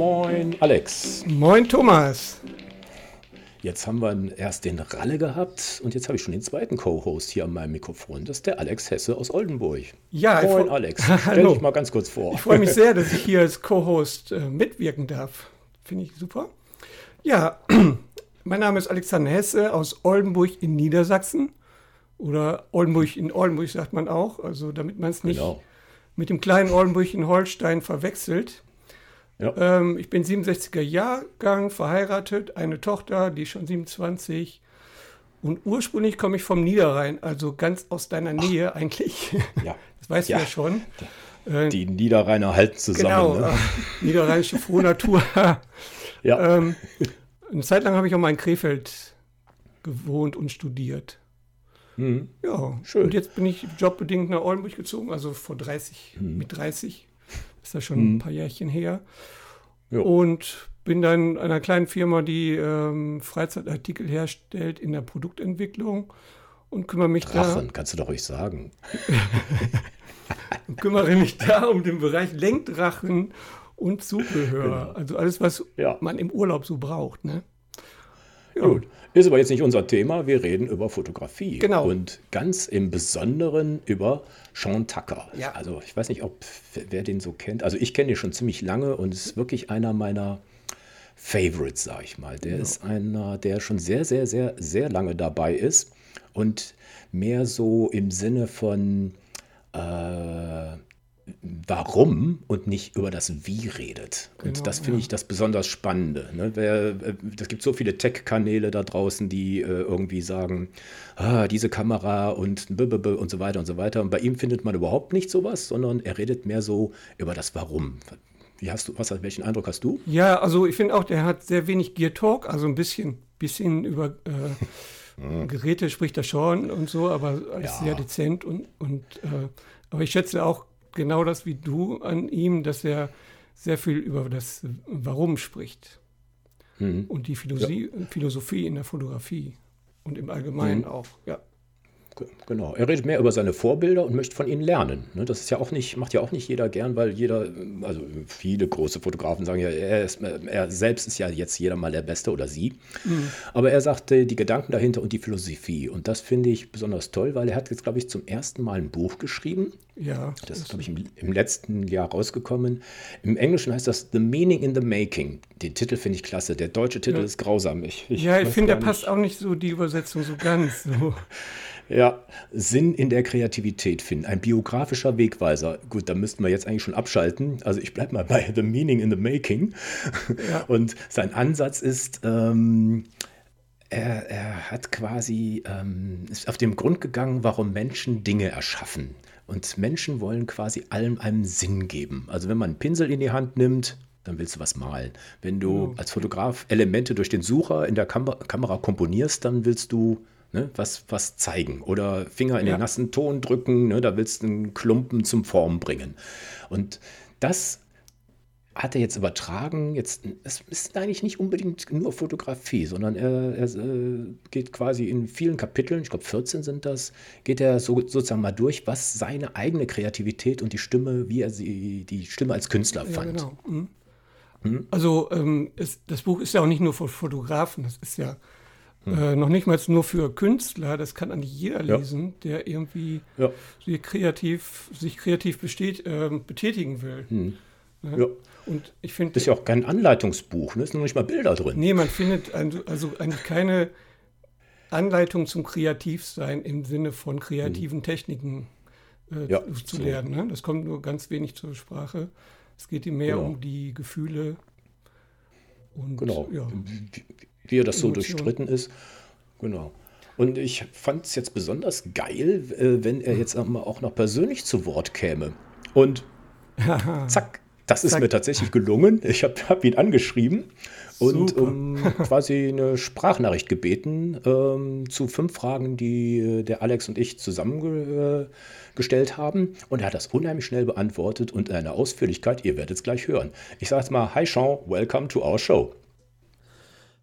Moin, Alex. Moin, Thomas. Jetzt haben wir erst den Ralle gehabt und jetzt habe ich schon den zweiten Co-Host hier an meinem Mikrofon. Das ist der Alex Hesse aus Oldenburg. Ja, Moin, Alex. Stell dich mal ganz kurz vor. Ich freue mich sehr, dass ich hier als Co-Host äh, mitwirken darf. Finde ich super. Ja, mein Name ist Alexander Hesse aus Oldenburg in Niedersachsen. Oder Oldenburg in Oldenburg sagt man auch, also damit man es nicht genau. mit dem kleinen Oldenburg in Holstein verwechselt. Ja. Ähm, ich bin 67er Jahrgang, verheiratet, eine Tochter, die ist schon 27. Und ursprünglich komme ich vom Niederrhein, also ganz aus deiner Nähe Ach. eigentlich. Ja. Das weißt ja. du ja schon. Äh, die Niederrheiner halten zusammen. Genau, ne? äh, niederrheinische Frohnatur. ja. Ähm, eine Zeit lang habe ich auch mal in Krefeld gewohnt und studiert. Mhm. Ja, schön. Und jetzt bin ich jobbedingt nach Oldenburg gezogen, also vor 30, mhm. mit 30 ist das schon hm. ein paar Jährchen her. Jo. Und bin dann einer kleinen Firma, die ähm, Freizeitartikel herstellt in der Produktentwicklung und kümmere mich Drachen, da. kannst du doch ruhig sagen. und kümmere mich da um den Bereich Lenkdrachen und Zubehör. Genau. Also alles, was ja. man im Urlaub so braucht. Ne? Gut. Ist aber jetzt nicht unser Thema. Wir reden über Fotografie. Genau. Und ganz im Besonderen über Sean Tucker. Ja. Also ich weiß nicht, ob wer den so kennt. Also ich kenne ihn schon ziemlich lange und ist wirklich einer meiner Favorites, sag ich mal. Der ja. ist einer, der schon sehr, sehr, sehr, sehr lange dabei ist und mehr so im Sinne von äh, Warum und nicht über das Wie redet. Und genau, das finde ja. ich das besonders Spannende. Ne? Es gibt so viele Tech-Kanäle da draußen, die äh, irgendwie sagen, ah, diese Kamera und und so weiter und so weiter. Und bei ihm findet man überhaupt nicht sowas, sondern er redet mehr so über das Warum. Wie hast du, was, welchen Eindruck hast du? Ja, also ich finde auch, der hat sehr wenig Gear Talk, also ein bisschen, bisschen über äh, Geräte spricht er schon und so, aber alles ja. sehr dezent und, und äh, aber ich schätze auch genau das wie du an ihm, dass er sehr viel über das Warum spricht. Mhm. Und die Philosophie, ja. Philosophie in der Fotografie und im Allgemeinen mhm. auch, ja. Genau, er redet mehr über seine Vorbilder und möchte von ihnen lernen. Ne? Das ist ja auch nicht, macht ja auch nicht jeder gern, weil jeder, also viele große Fotografen sagen ja, er, ist, er selbst ist ja jetzt jeder mal der Beste oder sie. Mhm. Aber er sagte die Gedanken dahinter und die Philosophie. Und das finde ich besonders toll, weil er hat jetzt, glaube ich, zum ersten Mal ein Buch geschrieben. Ja. Das ist, glaube ich, im, im, letzten Jahr rausgekommen. Im Englischen heißt das The Meaning in the Making. Den Titel finde ich klasse. Der deutsche Titel ja. ist grausam. Ich, ich ja, ich finde, der passt auch nicht so, die Übersetzung so ganz. So. Ja, Sinn in der Kreativität finden. Ein biografischer Wegweiser. Gut, da müssten wir jetzt eigentlich schon abschalten. Also ich bleibe mal bei The Meaning in the Making. Ja. Und sein Ansatz ist, ähm, er, er, hat quasi, ähm, ist auf den Grund gegangen, warum Menschen Dinge erschaffen. Und Menschen wollen quasi allem einen Sinn geben. Also wenn man einen Pinsel in die Hand nimmt, dann willst du was malen. Wenn du als Fotograf Elemente durch den Sucher in der Kam Kamera komponierst, dann willst du ne, was, was zeigen oder Finger in ja. den nassen Ton drücken, ne, da willst du einen Klumpen zum Form bringen. Und das hat er jetzt übertragen. Jetzt, es ist eigentlich nicht unbedingt nur Fotografie, sondern er, er äh, geht quasi in vielen Kapiteln, ich glaube 14 sind das, geht er so, sozusagen mal durch, was seine eigene Kreativität und die Stimme, wie er sie, die Stimme als Künstler ja, fand. Genau. Mhm. Mhm. Also ähm, es, das Buch ist ja auch nicht nur für Fotografen, das ist ja hm. Äh, noch nicht mal nur für Künstler, das kann eigentlich jeder lesen, ja. der irgendwie ja. sich kreativ, sich kreativ besteht, äh, betätigen will. Hm. Ne? Ja. Und ich finde. Das ist ja auch kein Anleitungsbuch, ne? ist noch nicht mal Bilder drin. Nee, man findet also, also eigentlich keine Anleitung zum Kreativsein im Sinne von kreativen hm. Techniken äh, ja, zu so. lernen. Ne? Das kommt nur ganz wenig zur Sprache. Es geht ihm mehr genau. um die Gefühle. Und, genau. Ja wie er das so Emotion. durchstritten ist. Genau. Und ich fand es jetzt besonders geil, äh, wenn er jetzt auch noch persönlich zu Wort käme. Und zack, das ist zack. mir tatsächlich gelungen. Ich habe hab ihn angeschrieben und um, quasi eine Sprachnachricht gebeten ähm, zu fünf Fragen, die äh, der Alex und ich zusammengestellt haben. Und er hat das unheimlich schnell beantwortet und in einer Ausführlichkeit, ihr werdet es gleich hören. Ich sage jetzt mal, hi Sean, welcome to our show.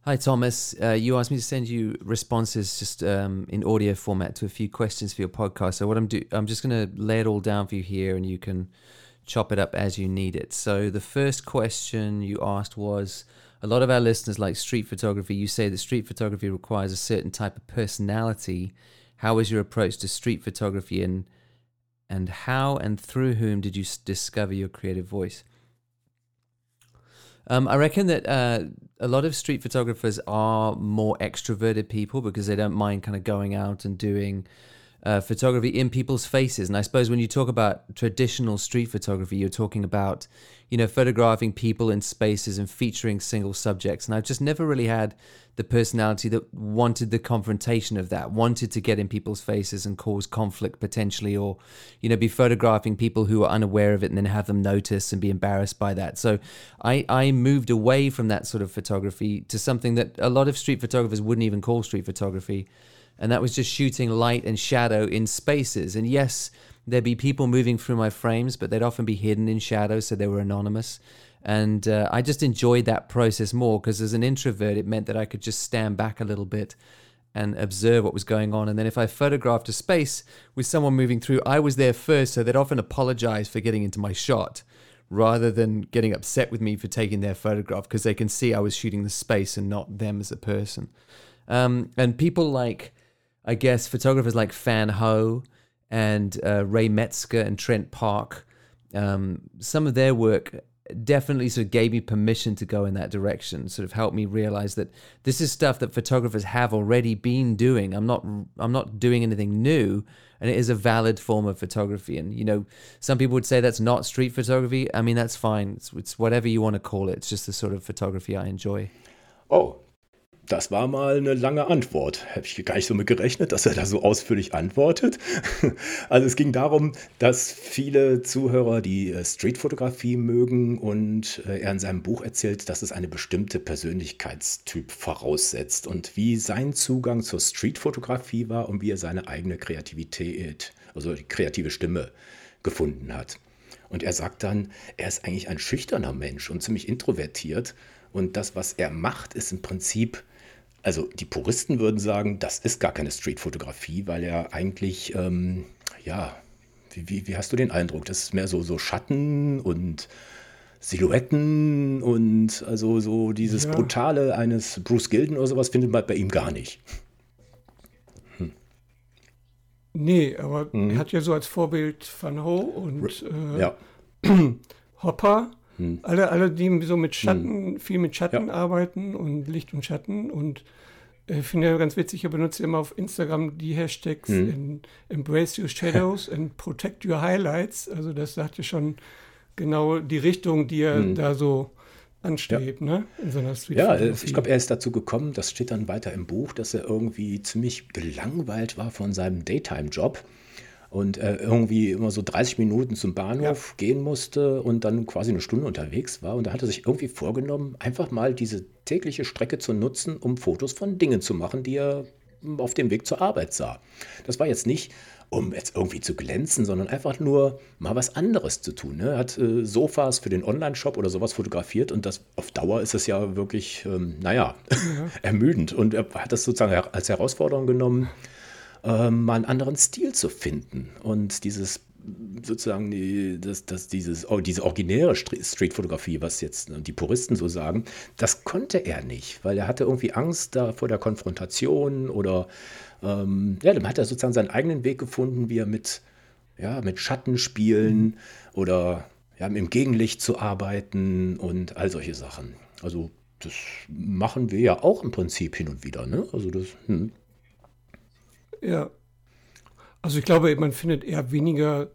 Hi, Thomas. Uh, you asked me to send you responses just um, in audio format to a few questions for your podcast. So what I'm do, I'm just going to lay it all down for you here, and you can chop it up as you need it. So the first question you asked was a lot of our listeners like street photography. You say that street photography requires a certain type of personality. How is your approach to street photography and and how and through whom did you discover your creative voice? Um, I reckon that uh, a lot of street photographers are more extroverted people because they don't mind kind of going out and doing uh, photography in people's faces. And I suppose when you talk about traditional street photography, you're talking about, you know, photographing people in spaces and featuring single subjects. And I've just never really had the personality that wanted the confrontation of that, wanted to get in people's faces and cause conflict potentially, or, you know, be photographing people who are unaware of it and then have them notice and be embarrassed by that. So I, I moved away from that sort of photography to something that a lot of street photographers wouldn't even call street photography and that was just shooting light and shadow in spaces. And yes, there'd be people moving through my frames, but they'd often be hidden in shadow, so they were anonymous. And uh, I just enjoyed that process more because as an introvert, it meant that I could just stand back a little bit and observe what was going on. And then if I photographed a space with someone moving through, I was there first, so they'd often apologize for getting into my shot rather than getting upset with me for taking their photograph because they can see I was shooting the space and not them as a person. Um, and people like I guess photographers like Fan Ho and uh, Ray Metzger and Trent Park, um, some of their work definitely sort of gave me permission to go in that direction. Sort of helped me realize that this is stuff that photographers have already been doing. I'm not I'm not doing anything new, and it is a valid form of photography. And you know, some people would say that's not street photography. I mean, that's fine. It's, it's whatever you want to call it. It's just the sort of photography I enjoy. Oh, Das war mal eine lange Antwort. Habe ich gar nicht so mit gerechnet, dass er da so ausführlich antwortet. Also es ging darum, dass viele Zuhörer die äh, Streetfotografie mögen und äh, er in seinem Buch erzählt, dass es eine bestimmte Persönlichkeitstyp voraussetzt und wie sein Zugang zur Streetfotografie war und wie er seine eigene Kreativität, also die kreative Stimme gefunden hat. Und er sagt dann, er ist eigentlich ein schüchterner Mensch und ziemlich introvertiert. Und das, was er macht, ist im Prinzip also die Puristen würden sagen, das ist gar keine Streetfotografie, weil er eigentlich, ähm, ja, wie, wie, wie, hast du den Eindruck? Das ist mehr so, so Schatten und Silhouetten und also so dieses ja. Brutale eines Bruce Gilden oder sowas findet man bei ihm gar nicht. Hm. Nee, aber mhm. er hat ja so als Vorbild Van Ho und äh, ja. Hopper hm. Alle, alle, die so mit Schatten, hm. viel mit Schatten ja. arbeiten und Licht und Schatten und ich äh, finde ja ganz witzig, er benutzt immer auf Instagram die Hashtags hm. Embrace Your Shadows and Protect Your Highlights. Also das sagt ja schon genau die Richtung, die er hm. da so anstrebt, ja. ne? In seiner Street Ja, ich glaube, er ist dazu gekommen, das steht dann weiter im Buch, dass er irgendwie ziemlich gelangweilt war von seinem Daytime-Job und äh, irgendwie immer so 30 Minuten zum Bahnhof ja. gehen musste und dann quasi eine Stunde unterwegs war. Und da hat er sich irgendwie vorgenommen, einfach mal diese tägliche Strecke zu nutzen, um Fotos von Dingen zu machen, die er auf dem Weg zur Arbeit sah. Das war jetzt nicht, um jetzt irgendwie zu glänzen, sondern einfach nur mal was anderes zu tun. Ne? Er hat äh, Sofas für den Online-Shop oder sowas fotografiert und das auf Dauer ist es ja wirklich, ähm, naja, ja. ermüdend. Und er hat das sozusagen als Herausforderung genommen äh, mal einen anderen Stil zu finden. Und dieses sozusagen die, das, das, dieses, oh, diese originäre Streetfotografie, was jetzt die Puristen so sagen, das konnte er nicht, weil er hatte irgendwie Angst da vor der Konfrontation oder ähm, ja, dann hat er sozusagen seinen eigenen Weg gefunden, wie er mit, ja, mit Schatten spielen oder ja, im Gegenlicht zu arbeiten und all solche Sachen. Also das machen wir ja auch im Prinzip hin und wieder. Ne? Also das, hm. Ja. Also ich glaube, man findet eher weniger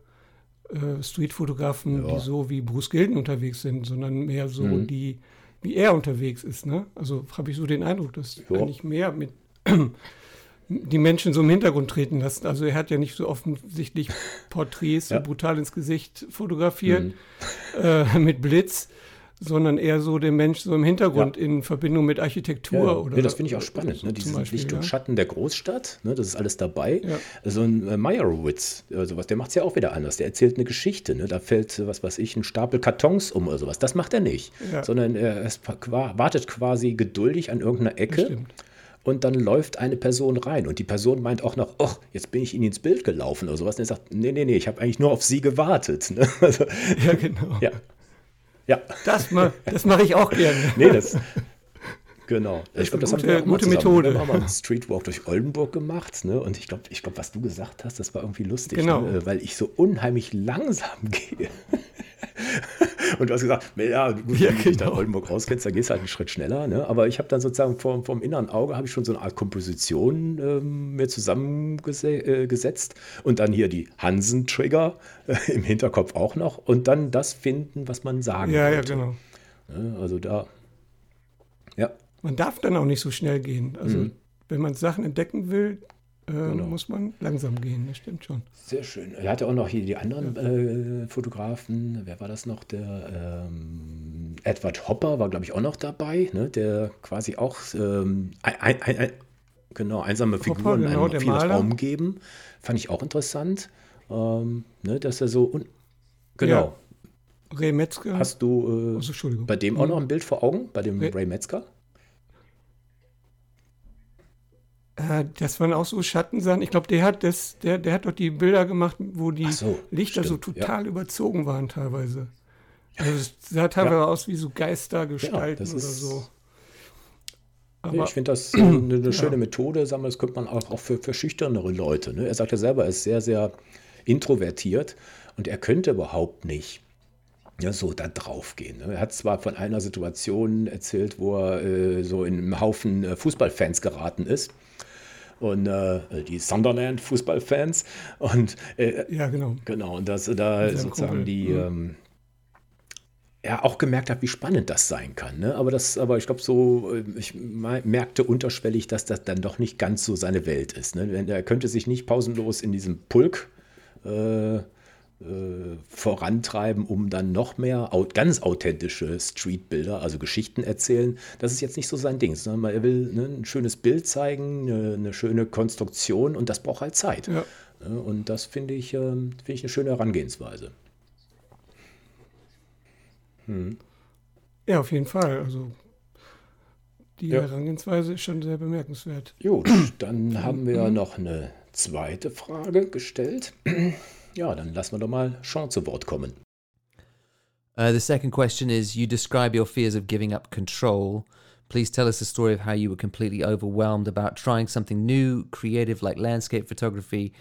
äh, Streetfotografen, ja. die so wie Bruce Gilden unterwegs sind, sondern mehr so mhm. die, wie er unterwegs ist. Ne? Also habe ich so den Eindruck, dass ja. eigentlich mehr mit die Menschen so im Hintergrund treten lassen. Also er hat ja nicht so offensichtlich Porträts ja. so brutal ins Gesicht fotografiert mhm. äh, mit Blitz, sondern eher so den Mensch so im Hintergrund ja. in Verbindung mit Architektur. Ja, oder, ja das finde ich auch spannend, so ne? dieses Beispiel, Licht und Schatten der Großstadt, ne? das ist alles dabei. So ein äh, Meyerowitz, äh, sowas, der macht es ja auch wieder anders. Der erzählt eine Geschichte, ne? da fällt, was weiß ich, ein Stapel Kartons um oder sowas. Das macht er nicht, sondern er wartet quasi geduldig an irgendeiner Ecke und dann läuft eine Person rein und die Person meint auch noch, ach, jetzt bin ich Ihnen ins Bild gelaufen oder sowas. Und er sagt, nee, nee, nee, ich habe eigentlich nur auf Sie gewartet. Ne? Also, ja, genau. Ja. Ja. Das, ma das mache ich auch gerne. nee, das, Genau. Das ich glaube, das gute, haben wir gute Methode. Wir haben mal einen Streetwalk durch Oldenburg gemacht, ne? Und ich glaube, ich glaube, was du gesagt hast, das war irgendwie lustig, genau. ne? weil ich so unheimlich langsam gehe. Und du hast gesagt, ja, gut, ja, wenn du genau. Oldenburg rauskennst, da gehst du halt einen Schritt schneller. Ne? Aber ich habe dann sozusagen vom, vom inneren Auge habe ich schon so eine Art Komposition ähm, mir zusammengesetzt äh, und dann hier die Hansen-Trigger äh, im Hinterkopf auch noch und dann das finden, was man sagen Ja, wollte. ja, genau. Ne? Also da, ja. Man darf dann auch nicht so schnell gehen. Also mhm. wenn man Sachen entdecken will, äh, genau. muss man langsam gehen, das stimmt schon. Sehr schön. Er hatte auch noch hier die anderen ja. äh, Fotografen. Wer war das noch? Der ähm, Edward Hopper war, glaube ich, auch noch dabei, ne? der quasi auch ähm, ein, ein, ein, genau, einsame Hopper, Figuren genau, einem viel Raum geben. Fand ich auch interessant, ähm, ne? dass er so. genau. Ja. Ray Metzger. Hast du äh, also, bei dem auch noch ein Bild vor Augen, bei dem Ray, Ray Metzger? Äh, das waren auch so Schattensachen. Ich glaube, der hat das, der, der hat doch die Bilder gemacht, wo die so, Lichter stimmt, so total ja. überzogen waren teilweise. Also es sah teilweise ja. aus wie so Geistergestalten ja, oder so. Nee, ich finde das eine, eine schöne Methode, sagen wir, das könnte man auch, auch für, für schüchternere Leute. Ne? Er sagt ja selber, er ist sehr, sehr introvertiert und er könnte überhaupt nicht ja, so da drauf gehen. Ne? Er hat zwar von einer Situation erzählt, wo er äh, so in einem Haufen äh, Fußballfans geraten ist und äh, die Sunderland Fußballfans und äh, ja genau genau und dass da sozusagen Kumpel. die mhm. ähm, ja auch gemerkt hat, wie spannend das sein kann. Ne? Aber das, aber ich glaube so, äh, ich merkte unterschwellig, dass das dann doch nicht ganz so seine Welt ist. Ne? Er könnte sich nicht pausenlos in diesem Pulk äh, vorantreiben, um dann noch mehr ganz authentische Streetbilder, also Geschichten erzählen. Das ist jetzt nicht so sein Ding, sondern er will ne, ein schönes Bild zeigen, eine, eine, schöne Konstruktion und das braucht halt Zeit. Ja. Und das finde ich, äh, find ich eine schöne Herangehensweise. Hm. Ja, auf jeden Fall. Also die ja. Herangehensweise ist schon sehr bemerkenswert. Gut, dann haben wir noch eine zweite Frage gestellt. Ja, dann lassen wir doch mal Sean zu Wort kommen. Uh, the second question is You describe your fears of giving up control. Please tell us the story of how you were completely overwhelmed about trying something new, creative like landscape photography,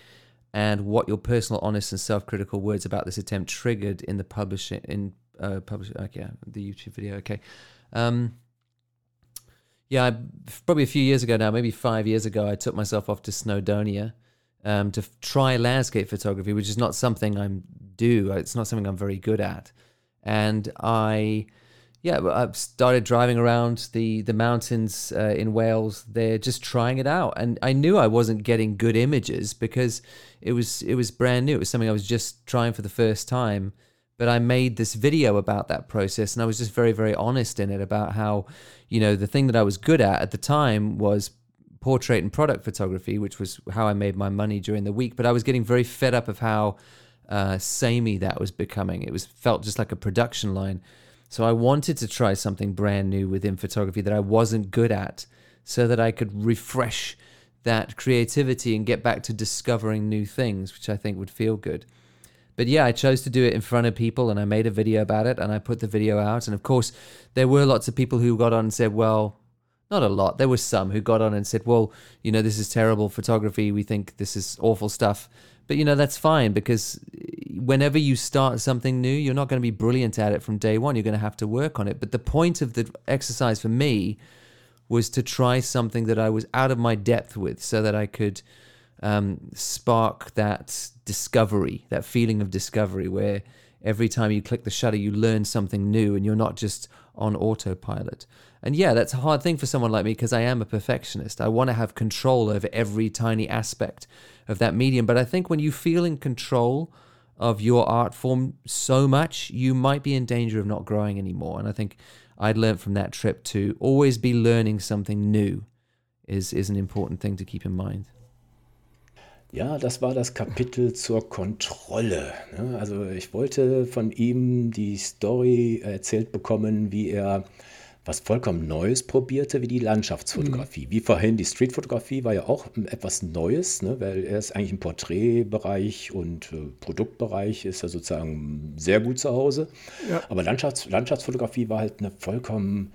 and what your personal, honest, and self-critical words about this attempt triggered in the publishing in uh, publish. Okay, the YouTube video. Okay, um, yeah, I, probably a few years ago now, maybe five years ago, I took myself off to Snowdonia um, to f- try landscape photography, which is not something I'm do. It's not something I'm very good at, and I, yeah, I started driving around the the mountains uh, in Wales. There, just trying it out, and I knew I wasn't getting good images because it was it was brand new. It was something I was just trying for the first time. But I made this video about that process, and I was just very, very honest in it about how, you know, the thing that I was good at at the time was portrait and product photography, which was how I made my money during the week. But I was getting very fed up of how uh, samey that was becoming. It was felt just like a production line. So I wanted to try something brand new within photography that I wasn't good at, so that I could refresh that creativity and get back to discovering new things, which I think would feel good. But yeah, I chose to do it in front of people and I made a video about it and I put the video out. And of course, there were lots of people who got on and said, well, not a lot. There were some who got on and said, "Well, you know, this is terrible photography. We think this is awful stuff." But you know, that's fine because whenever you start something new, you're not going to be brilliant at it from day one. You're going to have to work on it. But the point of the exercise for me was to try something that I was out of my depth with, so that I could um, spark that discovery, that feeling of discovery, where every time you click the shutter, you learn something new, and you're not just on autopilot. And yeah, that's a hard thing for someone like me because I am a perfectionist. I want to have control over every tiny aspect of that medium. But I think when you feel in control of your art form so much, you might be in danger of not growing anymore. And I think I'd learned from that trip to always be learning something new is, is an important thing to keep in mind. Ja, das war das Kapitel zur Kontrolle. Ne? Also ich wollte von ihm die Story erzählt bekommen, wie er was vollkommen Neues probierte, wie die Landschaftsfotografie. Mhm. Wie vorhin, die Streetfotografie war ja auch etwas Neues, ne? weil er ist eigentlich im Porträtbereich und äh, Produktbereich ist er sozusagen sehr gut zu Hause. Ja. Aber Landschafts Landschaftsfotografie war halt eine vollkommen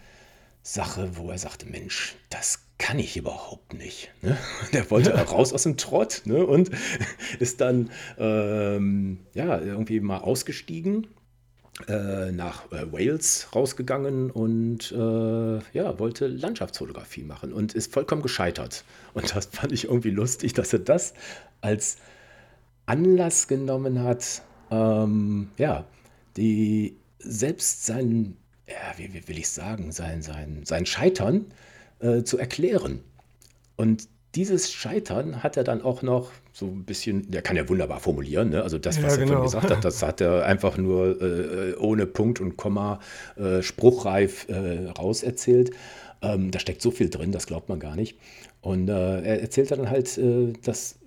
Sache, wo er sagte, Mensch, das kann ich überhaupt nicht. Ne? Der wollte raus aus dem Trott ne? und ist dann ähm, ja, irgendwie mal ausgestiegen äh, nach äh, Wales rausgegangen und äh, ja, wollte Landschaftsfotografie machen und ist vollkommen gescheitert. Und das fand ich irgendwie lustig, dass er das als Anlass genommen hat, ähm, ja, die selbst sein, ja, wie, wie will ich sagen, sein, sein, sein Scheitern äh, zu erklären. Und dieses Scheitern hat er dann auch noch so ein bisschen, der kann ja wunderbar formulieren, ne? also das, was ja, er genau. gesagt hat, das hat er einfach nur äh, ohne Punkt und Komma äh, spruchreif äh, rauserzählt. Ähm, da steckt so viel drin, das glaubt man gar nicht. Und äh, er erzählt dann halt, äh, dass,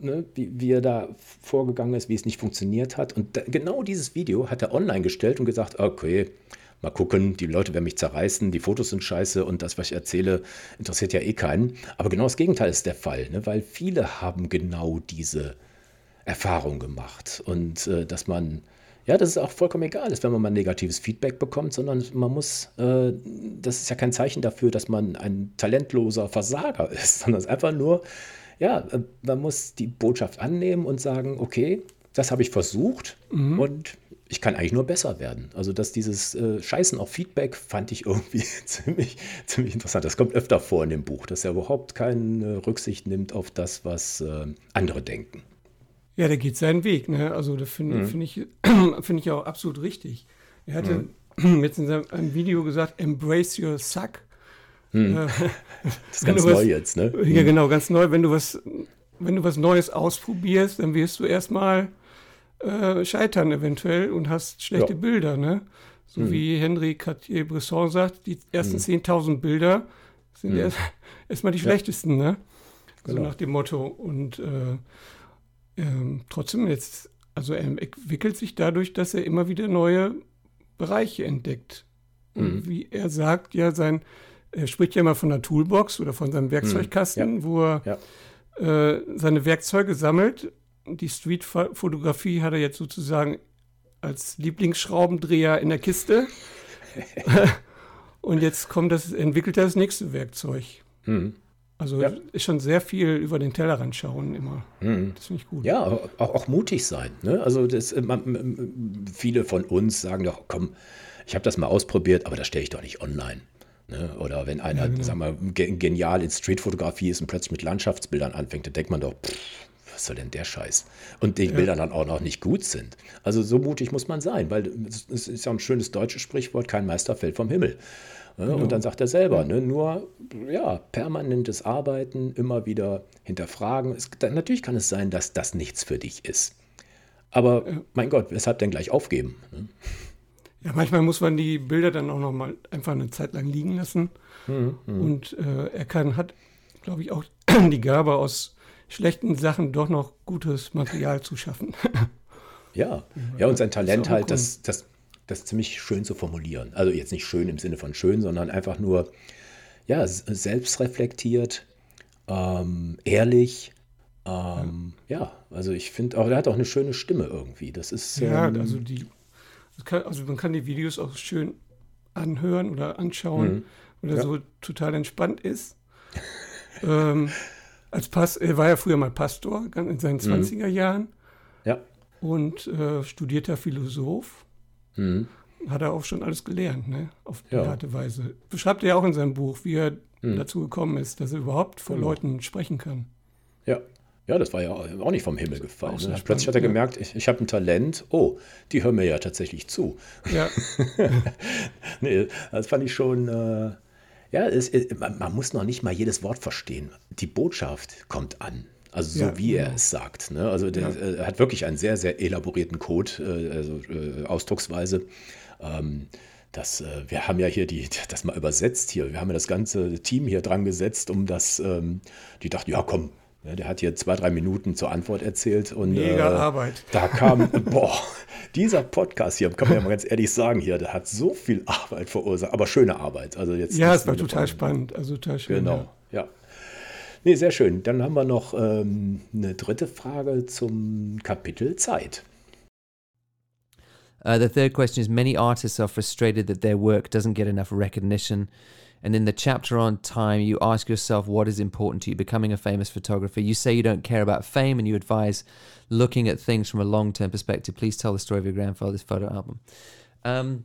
ne, wie, wie, er da vorgegangen ist, wie es nicht funktioniert hat. Und da, genau dieses Video hat er online gestellt und gesagt, okay, mal gucken, die Leute werden mich zerreißen, die Fotos sind scheiße und das, was ich erzähle, interessiert ja eh keinen. Aber genau das Gegenteil ist der Fall, ne? weil viele haben genau diese Erfahrung gemacht und äh, dass man ja, das ist auch vollkommen egal ist, wenn man mal negatives Feedback bekommt, sondern man muss, äh, das ist ja kein Zeichen dafür, dass man ein talentloser Versager ist, sondern es ist einfach nur, ja, äh, man muss die Botschaft annehmen und sagen, okay, das habe ich versucht mhm. und ich kann eigentlich nur besser werden. Also, dass dieses äh, Scheißen auf Feedback fand ich irgendwie ziemlich, ziemlich interessant. Das kommt öfter vor in dem Buch, dass er überhaupt keine Rücksicht nimmt auf das, was äh, andere denken. Ja, der geht seinen Weg. Ne? Also, das finde mhm. find ich, find ich auch absolut richtig. Er hatte mhm. jetzt in seinem Video gesagt: Embrace your suck. Mhm. Äh, das ist ganz neu jetzt, ne? Ja, mhm. genau, ganz neu. Wenn du was, wenn du was Neues ausprobierst, dann wirst du erstmal äh, scheitern eventuell und hast schlechte ja. Bilder. Ne? So mhm. wie Henri Cartier-Bresson sagt, die ersten mhm. 10.000 Bilder sind mhm. erst, erstmal die schlechtesten. Ne? So genau. nach dem Motto. Und äh, äh, trotzdem jetzt, also er entwickelt sich dadurch, dass er immer wieder neue Bereiche entdeckt. Und mhm. wie er sagt, ja, sein, er spricht ja immer von der Toolbox oder von seinem mhm. Werkzeugkasten, ja. wo er ja. Äh, seine Werkzeuge sammelt die Street-Fotografie hat er jetzt sozusagen als Lieblingsschraubendreher in der Kiste. Und jetzt kommt das, entwickelt er das nächste Werkzeug. Mhm. Also ja. ist schon sehr viel über den Tellerrand schauen immer. Mhm. Das finde ich gut. Ja, auch, auch mutig sein. Ne? Also das, äh, man, viele von uns sagen doch, komm, ich habe das mal ausprobiert, aber das stelle ich doch nicht online. Ne? Oder wenn einer, ja, genau. sagen wir, genial in Streetfotografie ist und plötzlich mit Landschaftsbildern anfängt, dann denkt man doch, pff, was soll denn der Scheiß? Und die ja. Bilder dann auch noch nicht gut sind. Also so mutig muss man sein, weil es ist ja ein schönes deutsches Sprichwort, kein Meister fällt vom Himmel. Genau. Und dann sagt er selber, ne, nur ja, permanentes Arbeiten, immer wieder hinterfragen. Es, dann, natürlich kann es sein, dass das nichts für dich ist. Aber mein Gott, weshalb denn gleich aufgeben? Ne? Ja, manchmal muss man die Bilder dann auch noch mal einfach eine Zeit lang liegen lassen. Mhm, mhm. Und äh, er kann, hat, glaube ich, auch die Gabe aus schlechten Sachen doch noch gutes Material zu schaffen. Ja, ja und sein Talent halt, das, das, das ziemlich schön zu formulieren. Also jetzt nicht schön im Sinne von schön, sondern einfach nur, ja, selbstreflektiert, ähm, ehrlich. Ähm, ja. ja. also ich finde auch, er hat auch eine schöne Stimme irgendwie. Das ist. Ja, ähm, also die, kann, also man kann die Videos auch schön anhören oder anschauen, mhm. er ja. so total entspannt ist. ähm, als Pass, er war ja früher mal Pastor in seinen 20er mhm. Jahren. Ja. Und äh, studierter Philosoph. Mhm. Hat er auch schon alles gelernt, ne? Auf die ja. Weise. Beschreibt er ja auch in seinem Buch, wie er mhm. dazu gekommen ist, dass er überhaupt vor genau. Leuten sprechen kann. Ja. Ja, das war ja auch nicht vom Himmel gefallen. Ne? Spannend, Plötzlich hat er gemerkt, ich, ich habe ein Talent. Oh, die hören mir ja tatsächlich zu. Ja. nee, das fand ich schon. Äh, ja, es, man muss noch nicht mal jedes Wort verstehen. Die Botschaft kommt an. Also so ja, wie genau. er es sagt. Ne? Also der ja. äh, hat wirklich einen sehr, sehr elaborierten Code, äh, also äh, Ausdrucksweise. Ähm, das, äh, wir haben ja hier die, das mal übersetzt hier. Wir haben ja das ganze Team hier dran gesetzt, um das, ähm, die dachten, ja komm, der hat hier zwei, drei Minuten zur Antwort erzählt und Mega äh, Arbeit. da kam, boah, dieser Podcast hier, kann man ja mal ganz ehrlich sagen, hier, der hat so viel Arbeit verursacht, aber schöne Arbeit. Also jetzt ja, es war total spannend, also total schön. Genau, ja. ja. Nee, sehr schön. Dann haben wir noch ähm, eine dritte Frage zum Kapitel Zeit. Uh, the third question is Many artists are frustrated that their work doesn't get enough recognition. And in the chapter on time, you ask yourself what is important to you, becoming a famous photographer. You say you don't care about fame and you advise looking at things from a long term perspective. Please tell the story of your grandfather's photo album. Um,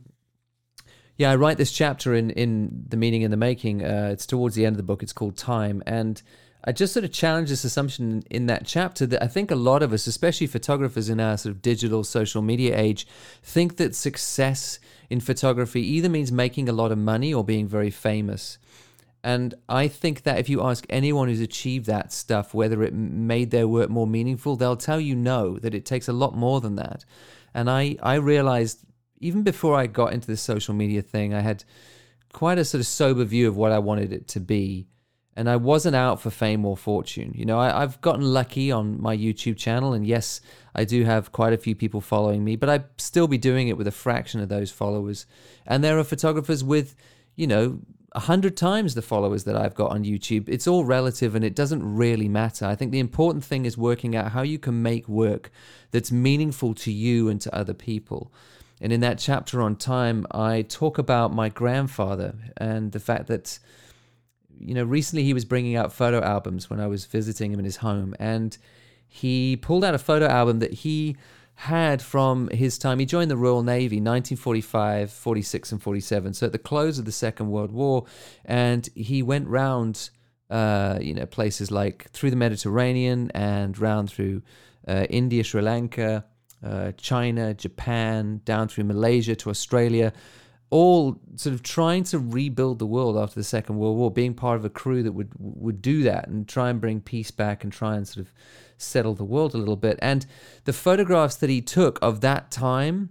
yeah, I write this chapter in, in The Meaning in the Making. Uh, it's towards the end of the book. It's called Time. And I just sort of challenge this assumption in that chapter that I think a lot of us, especially photographers in our sort of digital social media age, think that success in photography either means making a lot of money or being very famous. And I think that if you ask anyone who's achieved that stuff whether it made their work more meaningful, they'll tell you no, that it takes a lot more than that. And I, I realized even before I got into the social media thing, I had quite a sort of sober view of what I wanted it to be and I wasn't out for fame or fortune. You know, I, have gotten lucky on my YouTube channel, and yes, I do have quite a few people following me, but I'd still be doing it with a fraction of those followers. And there are photographers with, you know, a hundred times the followers that I've got on YouTube. It's all relative and it doesn't really matter. I think the important thing is working out how you can make work that's meaningful to you and to other people. And in that chapter on time, I talk about my grandfather and the fact that you know, recently he was bringing out photo albums when I was visiting him in his home, and he pulled out a photo album that he had from his time. He joined the Royal Navy 1945, 46, and 47. So at the close of the Second World War, and he went round, uh, you know, places like through the Mediterranean and round through uh, India, Sri Lanka, uh, China, Japan, down through Malaysia to Australia all sort of trying to rebuild the world after the Second World War, being part of a crew that would would do that and try and bring peace back and try and sort of settle the world a little bit. And the photographs that he took of that time,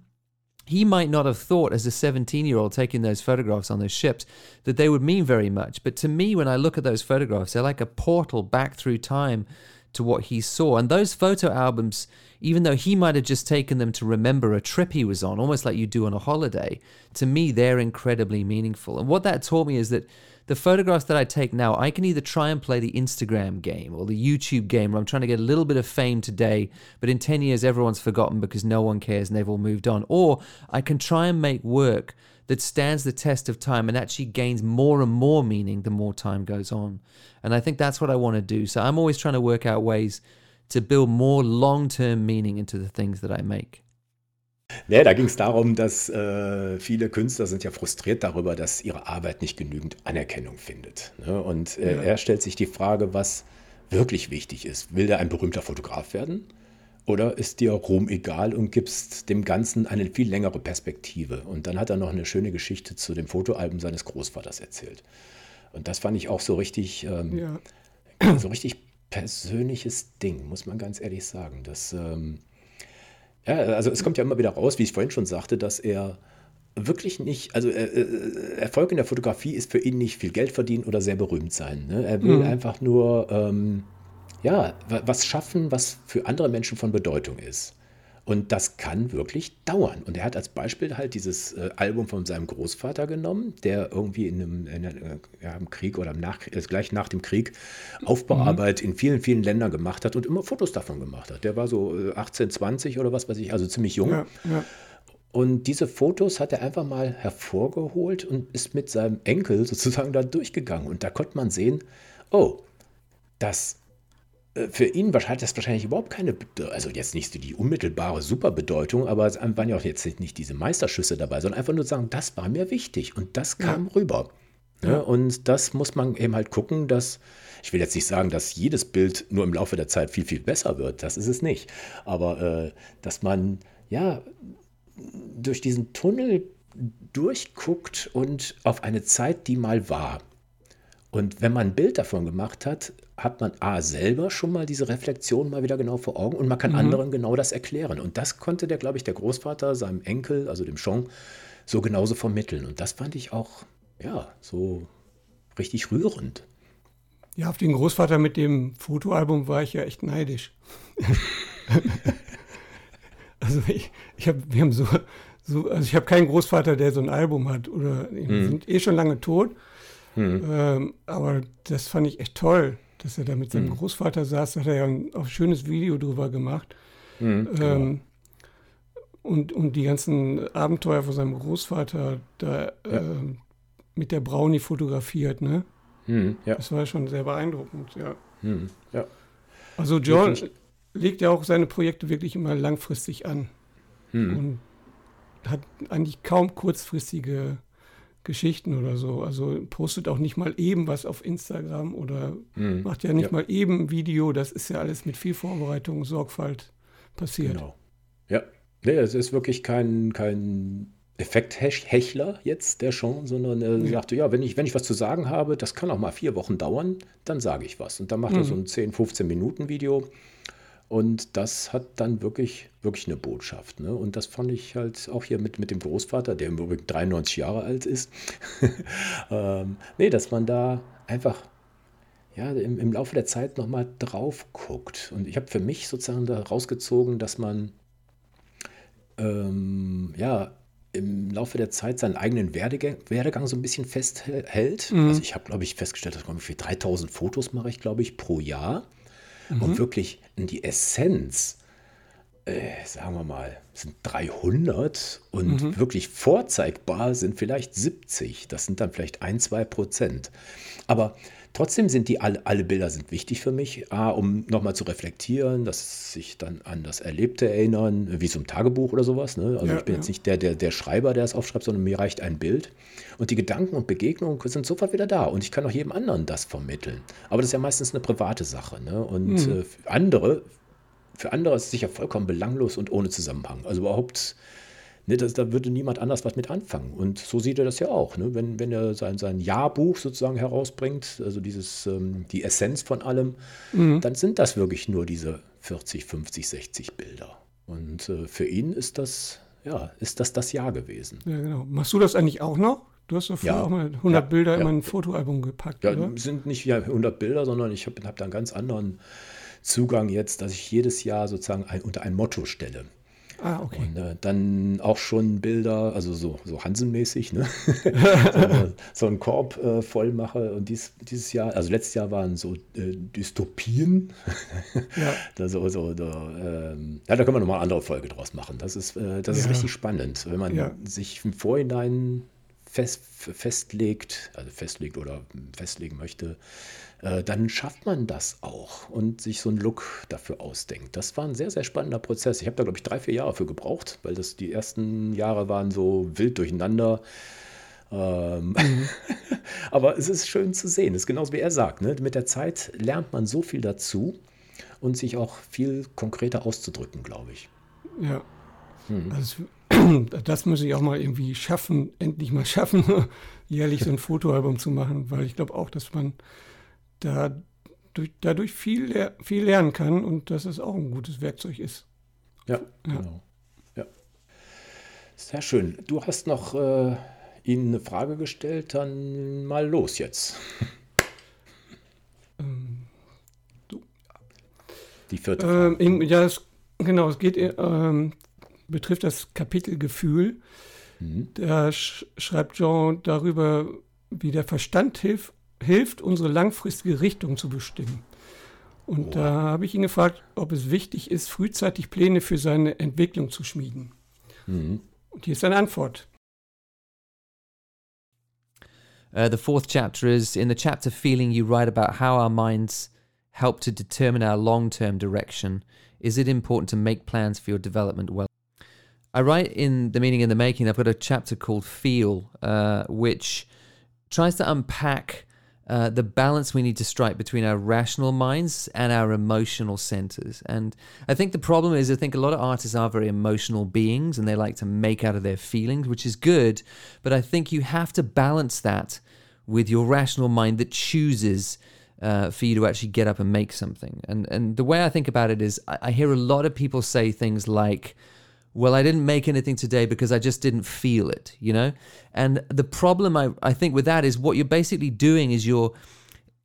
he might not have thought as a 17 year old taking those photographs on those ships that they would mean very much. But to me, when I look at those photographs, they're like a portal back through time to what he saw. And those photo albums even though he might have just taken them to remember a trip he was on, almost like you do on a holiday, to me, they're incredibly meaningful. And what that taught me is that the photographs that I take now, I can either try and play the Instagram game or the YouTube game where I'm trying to get a little bit of fame today, but in 10 years, everyone's forgotten because no one cares and they've all moved on. Or I can try and make work that stands the test of time and actually gains more and more meaning the more time goes on. And I think that's what I want to do. So I'm always trying to work out ways to build more long-term meaning into the things that I make. Nee, da ging es darum, dass äh, viele Künstler sind ja frustriert darüber, dass ihre Arbeit nicht genügend Anerkennung findet. Ne? Und äh, ja. er stellt sich die Frage, was wirklich wichtig ist. Will der ein berühmter Fotograf werden? Oder ist dir Ruhm egal und gibst dem Ganzen eine viel längere Perspektive? Und dann hat er noch eine schöne Geschichte zu dem Fotoalbum seines Großvaters erzählt. Und das fand ich auch so richtig, ähm, ja. so richtig persönliches Ding, muss man ganz ehrlich sagen. Das, ähm, ja, also es kommt ja immer wieder raus, wie ich vorhin schon sagte, dass er wirklich nicht, also äh, äh, Erfolg in der Fotografie ist für ihn nicht viel Geld verdienen oder sehr berühmt sein. Ne? Er will mhm. einfach nur, ähm, ja, was schaffen, was für andere Menschen von Bedeutung ist. Und das kann wirklich dauern. Und er hat als Beispiel halt dieses äh, Album von seinem Großvater genommen, der irgendwie in einem, in einem äh, ja, im Krieg oder nach, äh, gleich nach dem Krieg Aufbauarbeit mhm. in vielen, vielen Ländern gemacht hat und immer Fotos davon gemacht hat. Der war so 18, äh, 20 oder was weiß ich, also ziemlich jung. Ja, ja. Und diese Fotos hat er einfach mal hervorgeholt und ist mit seinem Enkel sozusagen da durchgegangen. Und da konnte man sehen, oh, das für ihn hat das wahrscheinlich überhaupt keine, also jetzt nicht so die unmittelbare Superbedeutung, aber es waren ja auch jetzt nicht diese Meisterschüsse dabei, sondern einfach nur sagen, das war mir wichtig und das kam ja. rüber. Ne? Ja. Und das muss man eben halt gucken, dass, ich will jetzt nicht sagen, dass jedes Bild nur im Laufe der Zeit viel, viel besser wird, das ist es nicht, aber äh, dass man, ja, durch diesen Tunnel durchguckt und auf eine Zeit, die mal war. Und wenn man ein Bild davon gemacht hat, hat man A selber schon mal diese Reflexion mal wieder genau vor Augen und man kann mhm. anderen genau das erklären. Und das konnte der, glaube ich, der Großvater seinem Enkel, also dem Chong, so genauso vermitteln. Und das fand ich auch, ja, so richtig rührend. Ja, auf den Großvater mit dem Fotoalbum war ich ja echt neidisch. also ich, ich habe, wir haben so, so also ich habe keinen Großvater, der so ein Album hat oder die hm. sind eh schon lange tot. Hm. Ähm, aber das fand ich echt toll, dass er da mit seinem hm. Großvater saß. Da hat er ja ein, auch ein schönes Video drüber gemacht. Hm, ähm, und, und die ganzen Abenteuer von seinem Großvater da ja. äh, mit der Brownie fotografiert, ne? Hm, ja. Das war schon sehr beeindruckend, ja. Hm, ja. Also John legt ja auch seine Projekte wirklich immer langfristig an hm. und hat eigentlich kaum kurzfristige Geschichten oder so. Also postet auch nicht mal eben was auf Instagram oder hm. macht ja nicht ja. mal eben ein Video. Das ist ja alles mit viel Vorbereitung und Sorgfalt passiert. Genau. Ja, Nee, es ist wirklich kein, kein Effekthechler jetzt, der schon, sondern er mhm. sagte, ja, wenn ich, wenn ich was zu sagen habe, das kann auch mal vier Wochen dauern, dann sage ich was. Und dann macht mhm. er so ein 10, 15 Minuten Video. Und das hat dann wirklich, wirklich eine Botschaft. Ne? Und das fand ich halt auch hier mit, mit dem Großvater, der im Übrigen 93 Jahre alt ist. ähm, nee, dass man da einfach ja, im, im Laufe der Zeit nochmal drauf guckt. Und ich habe für mich sozusagen da rausgezogen, dass man ähm, ja, im Laufe der Zeit seinen eigenen Werdegang, Werdegang so ein bisschen festhält. Mhm. Also ich habe, glaube ich, festgestellt, dass ich für 3000 Fotos mache ich, glaube ich, pro Jahr. Mhm. Und wirklich in die Essenz, äh, sagen wir mal, sind 300 und mhm. wirklich vorzeigbar sind vielleicht 70. Das sind dann vielleicht ein, zwei Prozent. Aber Trotzdem sind die alle, alle Bilder sind wichtig für mich, A, um nochmal zu reflektieren, dass sich dann an das Erlebte erinnern, wie so ein Tagebuch oder sowas. Ne? Also ja, ich bin ja. jetzt nicht der, der, der Schreiber, der es aufschreibt, sondern mir reicht ein Bild. Und die Gedanken und Begegnungen sind sofort wieder da. Und ich kann auch jedem anderen das vermitteln. Aber das ist ja meistens eine private Sache. Ne? Und mhm. äh, für andere, für andere ist es sicher vollkommen belanglos und ohne Zusammenhang. Also überhaupt Ne, das, da würde niemand anders was mit anfangen. Und so sieht er das ja auch. Ne? Wenn, wenn er sein, sein Jahrbuch sozusagen herausbringt, also dieses, ähm, die Essenz von allem, mhm. dann sind das wirklich nur diese 40, 50, 60 Bilder. Und äh, für ihn ist das, ja, ist das das Jahr gewesen. Ja, genau. Machst du das eigentlich auch noch? Du hast doch früher ja, auch mal 100 ja, Bilder ja. in ein Fotoalbum gepackt, ja, oder? sind nicht ja, 100 Bilder, sondern ich habe hab da einen ganz anderen Zugang jetzt, dass ich jedes Jahr sozusagen ein, unter ein Motto stelle. Ah, okay. Und äh, dann auch schon Bilder, also so, so Hansen-mäßig, ne? so, so einen Korb äh, voll mache. Und dies, dieses Jahr, also letztes Jahr waren so äh, Dystopien. ja. da, so, so, da, ähm, ja, da können wir nochmal eine andere Folge draus machen. Das ist, äh, das ja. ist richtig spannend, wenn man ja. sich im Vorhinein fest, festlegt, also festlegt oder festlegen möchte, äh, dann schafft man das auch und sich so einen Look dafür ausdenkt. Das war ein sehr, sehr spannender Prozess. Ich habe da, glaube ich, drei, vier Jahre für gebraucht, weil das die ersten Jahre waren so wild durcheinander. Ähm. Aber es ist schön zu sehen. Es ist genauso wie er sagt. Ne? Mit der Zeit lernt man so viel dazu und sich auch viel konkreter auszudrücken, glaube ich. Ja. Mhm. Also, das muss ich auch mal irgendwie schaffen, endlich mal schaffen, jährlich so ein Fotoalbum zu machen, weil ich glaube auch, dass man da durch, dadurch viel, viel lernen kann und dass es auch ein gutes Werkzeug ist. Ja, ja. genau. Ja. Sehr schön. Du hast noch äh, Ihnen eine Frage gestellt, dann mal los jetzt. Ähm. Die vierte Frage. Ähm, ja, es, genau, es geht, ähm, betrifft das Kapitel Gefühl. Mhm. Da sch schreibt Jean darüber, wie der Verstand hilft, hilft, unsere langfristige Richtung zu bestimmen. Und wow. da habe ich ihn gefragt, ob es wichtig ist, frühzeitig Pläne für seine Entwicklung zu schmieden. Mhm. Und hier ist seine Antwort. Uh, the fourth chapter is in the chapter Feeling, you write about how our minds help to determine our long term direction. Is it important to make plans for your development well? I write in The Meaning in the Making, I've got a chapter called Feel, uh, which tries to unpack uh, the balance we need to strike between our rational minds and our emotional centers. And I think the problem is, I think a lot of artists are very emotional beings and they like to make out of their feelings, which is good. But I think you have to balance that with your rational mind that chooses. Uh, for you to actually get up and make something, and and the way I think about it is, I, I hear a lot of people say things like, well, I didn't make anything today because I just didn't feel it, you know? And the problem I, I think with that is what you're basically doing is you're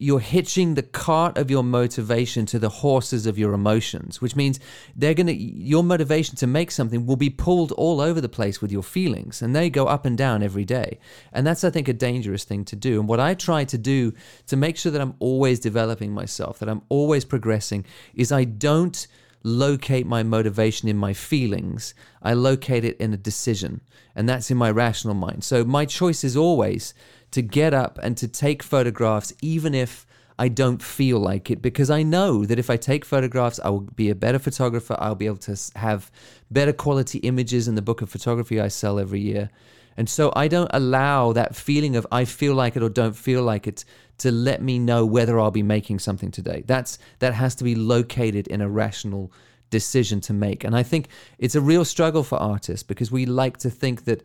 you're hitching the cart of your motivation to the horses of your emotions, which means they're to, your motivation to make something will be pulled all over the place with your feelings and they go up and down every day. And that's, I think, a dangerous thing to do. And what I try to do to make sure that I'm always developing myself, that I'm always progressing, is I don't locate my motivation in my feelings. I locate it in a decision, and that's in my rational mind. So my choice is always to get up and to take photographs, even if I don't feel like it, because I know that if I take photographs, I will be a better photographer. I'll be able to have better quality images in the book of photography I sell every year. And so I don't allow that feeling of I feel like it or don't feel like it to let me know whether I'll be making something today. That's that has to be located in a rational decision to make. And I think it's a real struggle for artists because we like to think that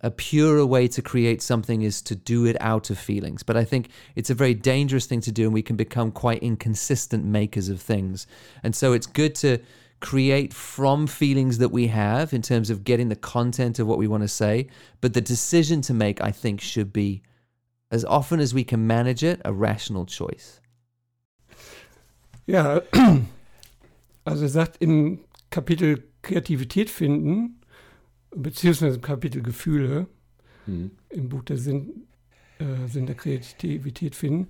a purer way to create something is to do it out of feelings. But I think it's a very dangerous thing to do, and we can become quite inconsistent makers of things. And so it's good to create from feelings that we have in terms of getting the content of what we want to say. But the decision to make, I think, should be, as often as we can manage it, a rational choice. Ja, also er sagt im Kapitel Kreativität finden, beziehungsweise im Kapitel Gefühle mhm. im Buch der Sinn, äh, Sinn der Kreativität finden,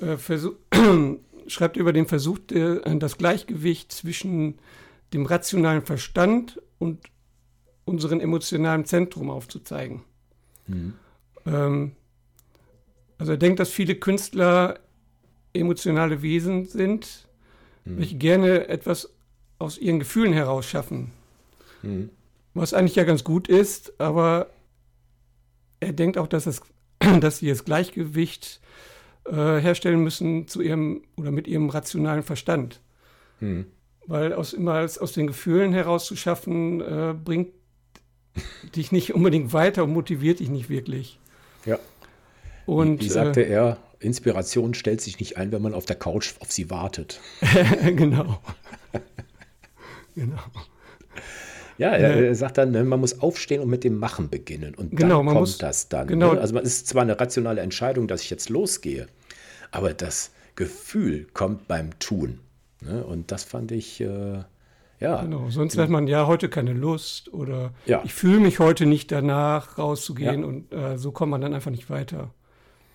äh, schreibt über den Versuch, äh, das Gleichgewicht zwischen dem rationalen Verstand und unserem emotionalen Zentrum aufzuzeigen. Mhm. Ähm, also er denkt, dass viele Künstler emotionale Wesen sind, mhm. welche gerne etwas aus ihren Gefühlen heraus schaffen. Mhm was eigentlich ja ganz gut ist, aber er denkt auch, dass, es, dass sie das Gleichgewicht äh, herstellen müssen zu ihrem oder mit ihrem rationalen Verstand. Hm. Weil aus immer aus den Gefühlen heraus zu schaffen, äh, bringt dich nicht unbedingt weiter und motiviert dich nicht wirklich. Ja. Und, wie, wie sagte äh, er, Inspiration stellt sich nicht ein, wenn man auf der Couch auf sie wartet. genau. genau. Ja, er, er sagt dann, ne, man muss aufstehen und mit dem Machen beginnen. Und genau, dann kommt muss, das dann. Genau. Ne? Also es ist zwar eine rationale Entscheidung, dass ich jetzt losgehe, aber das Gefühl kommt beim Tun. Ne? Und das fand ich, äh, ja. Genau, sonst hat man ja heute keine Lust oder ja. ich fühle mich heute nicht danach, rauszugehen ja. und äh, so kommt man dann einfach nicht weiter.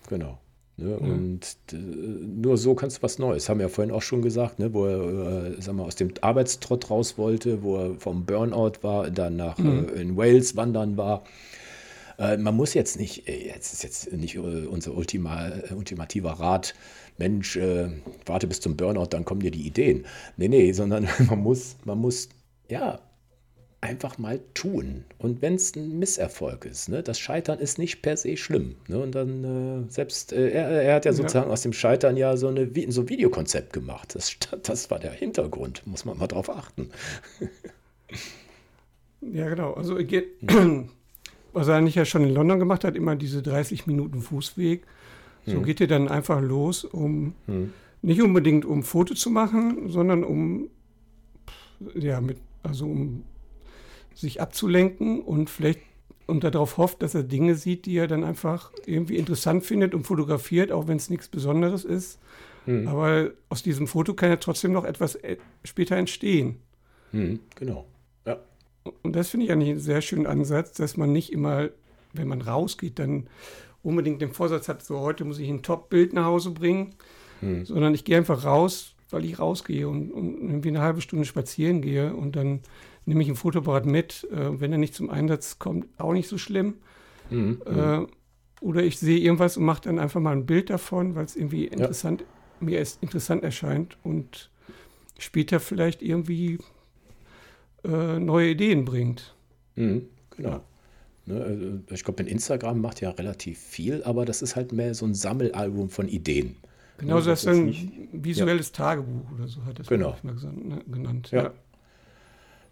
Genau. Ne? Mhm. Und äh, nur so kannst du was Neues. Haben wir ja vorhin auch schon gesagt, ne? wo er äh, sag mal, aus dem Arbeitstrott raus wollte, wo er vom Burnout war, dann nach mhm. äh, in Wales wandern war. Äh, man muss jetzt nicht, äh, jetzt ist jetzt nicht unser Ultima, ultimativer Rat, Mensch, warte bis zum Burnout, dann kommen dir die Ideen. Nee, nee, sondern man muss, man muss ja einfach mal tun. Und wenn es ein Misserfolg ist, ne, das Scheitern ist nicht per se schlimm. Ne, und dann äh, selbst, äh, er, er, hat ja sozusagen ja. aus dem Scheitern ja so, eine, so ein Videokonzept gemacht. Das, das war der Hintergrund, muss man mal drauf achten. ja, genau. Also geht, was er eigentlich ja schon in London gemacht hat, immer diese 30 Minuten Fußweg. So hm. geht er dann einfach los, um hm. nicht unbedingt um Foto zu machen, sondern um ja, mit, also um sich abzulenken und vielleicht und darauf hofft, dass er Dinge sieht, die er dann einfach irgendwie interessant findet und fotografiert, auch wenn es nichts Besonderes ist. Hm. Aber aus diesem Foto kann ja trotzdem noch etwas äh, später entstehen. Hm, genau. Ja. Und das finde ich eigentlich einen sehr schönen Ansatz, dass man nicht immer, wenn man rausgeht, dann unbedingt den Vorsatz hat, so heute muss ich ein Top-Bild nach Hause bringen, hm. sondern ich gehe einfach raus, weil ich rausgehe und, und irgendwie eine halbe Stunde spazieren gehe und dann nehme ich ein Fotoapparat mit. Äh, wenn er nicht zum Einsatz kommt, auch nicht so schlimm. Mhm. Äh, oder ich sehe irgendwas und mache dann einfach mal ein Bild davon, weil es irgendwie interessant, ja. mir ist interessant erscheint und später vielleicht irgendwie äh, neue Ideen bringt. Mhm, genau. Ja. Ne, also ich glaube, Instagram macht ja relativ viel, aber das ist halt mehr so ein Sammelalbum von Ideen. Genau, ne, das ist ein visuelles ja. Tagebuch oder so hat das genau. mal ne, genannt. Ja.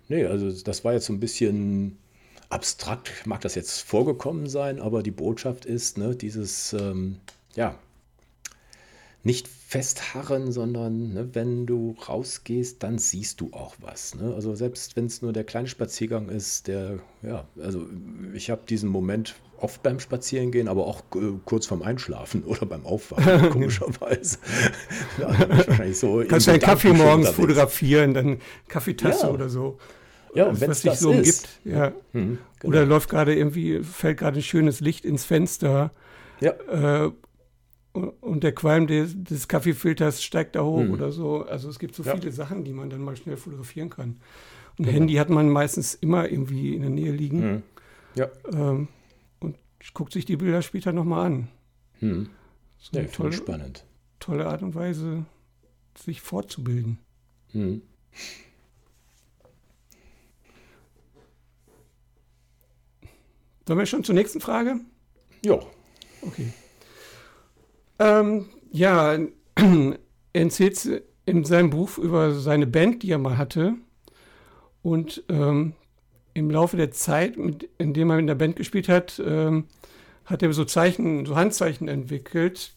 Nee, also das war jetzt so ein bisschen abstrakt, mag das jetzt vorgekommen sein, aber die Botschaft ist, ne, dieses, ähm, ja, nicht festharren, sondern ne, wenn du rausgehst, dann siehst du auch was. Ne? Also selbst wenn es nur der kleine Spaziergang ist, der, ja, also ich habe diesen Moment oft beim Spazierengehen, aber auch äh, kurz vorm Einschlafen oder beim Aufwachen, komischerweise. ja, wahrscheinlich so Kannst du einen Kaffee morgens fotografieren, dann Kaffeetasse ja. oder so. Ja, und wenn es sich so umgibt. Ja. Mhm, genau. Oder läuft gerade irgendwie, fällt gerade ein schönes Licht ins Fenster. Ja. Äh, und der Qualm des, des Kaffeefilters steigt da hoch mhm. oder so. Also es gibt so ja. viele Sachen, die man dann mal schnell fotografieren kann. Ein genau. Handy hat man meistens immer irgendwie in der Nähe liegen. Mhm. Ja. Ähm, und guckt sich die Bilder später nochmal an. Mhm. So ja, tolle, spannend. Tolle Art und Weise, sich fortzubilden. Mhm. Sollen wir schon zur nächsten Frage? Ja. Okay. Ähm, ja, er erzählt in seinem Buch über seine Band, die er mal hatte. Und ähm, im Laufe der Zeit, mit, in dem er in der Band gespielt hat, ähm, hat er so Zeichen, so Handzeichen entwickelt.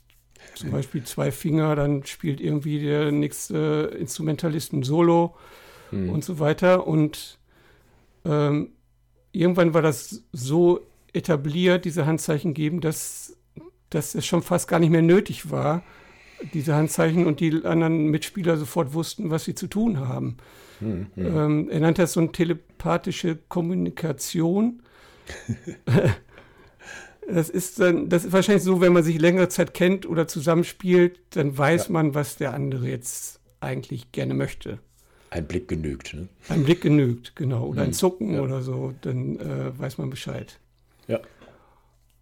Zum Beispiel zwei Finger, dann spielt irgendwie der nächste Instrumentalist ein Solo hm. und so weiter. Und ähm, irgendwann war das so etabliert, diese Handzeichen geben, dass, dass es schon fast gar nicht mehr nötig war, diese Handzeichen und die anderen Mitspieler sofort wussten, was sie zu tun haben. Hm, hm. Ähm, er nannte das so eine telepathische Kommunikation. das ist dann, das ist wahrscheinlich so, wenn man sich längere Zeit kennt oder zusammenspielt, dann weiß ja. man, was der andere jetzt eigentlich gerne möchte. Ein Blick genügt, ne? Ein Blick genügt, genau. Oder hm. ein Zucken ja. oder so, dann äh, weiß man Bescheid. Ja.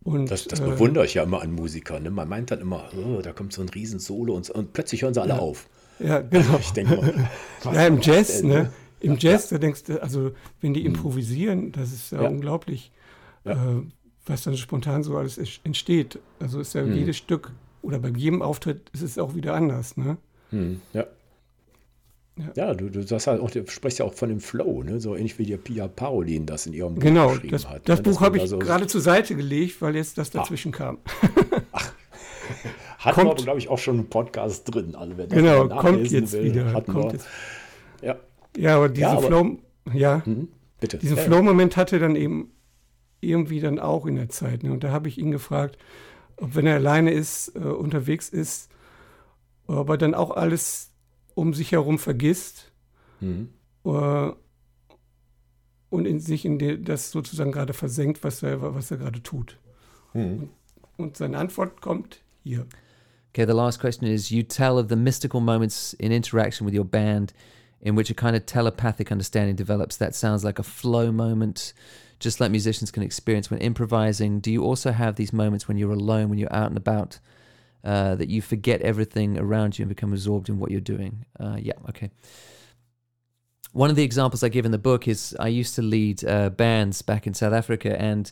Und, das, das äh, bewundere ich ja immer an Musikern. Ne? Man meint dann immer, oh, da kommt so ein Riesensolo und, und plötzlich hören sie alle ja. auf. Ja, genau. Ich denke mal, ja, im Jazz, ne? ne? Im Jazz, da denkst du, also wenn die hm. improvisieren, das ist ja, ja. unglaublich, äh, was dann spontan so alles entsteht. Also ist ja hm. jedes Stück oder bei jedem Auftritt ist es auch wieder anders, ne? Hm. Ja. Ja, du, du, das halt auch, sprichst ja auch von dem Flow, ne? so ähnlich wie die Pia Parolin das in ihrem Buch genau, geschrieben das, hat. Das ne? Buch habe ich so gerade zur Seite gelegt, weil jetzt das ah. dazwischen Ach. kam. Ach. Hat kommt, wir, glaube ich, auch schon einen Podcast drin. Also wer das genau, kommt jetzt will, wieder. Kommt wir. Jetzt. Ja. ja, aber diesen ja, Flow, ja, mhm, bitte. diesen ja. Flow-Moment hatte dann eben irgendwie dann auch in der Zeit. Ne? Und da habe ich ihn gefragt, ob wenn er alleine ist, äh, unterwegs ist, ob er dann auch alles um sich herum vergisst mhm. uh, und in sich in die, das sozusagen gerade versenkt, was er, was er gerade tut. Mhm. Und, und seine Antwort kommt hier. Okay, the last question is You tell of the mystical moments in interaction with your band in which a kind of telepathic understanding develops. That sounds like a flow moment, just like musicians can experience when improvising. Do you also have these moments when you're alone, when you're out and about? Uh, that you forget everything around you and become absorbed in what you're doing. Uh, yeah, okay. One of the examples I give in the book is I used to lead uh, bands back in South Africa, and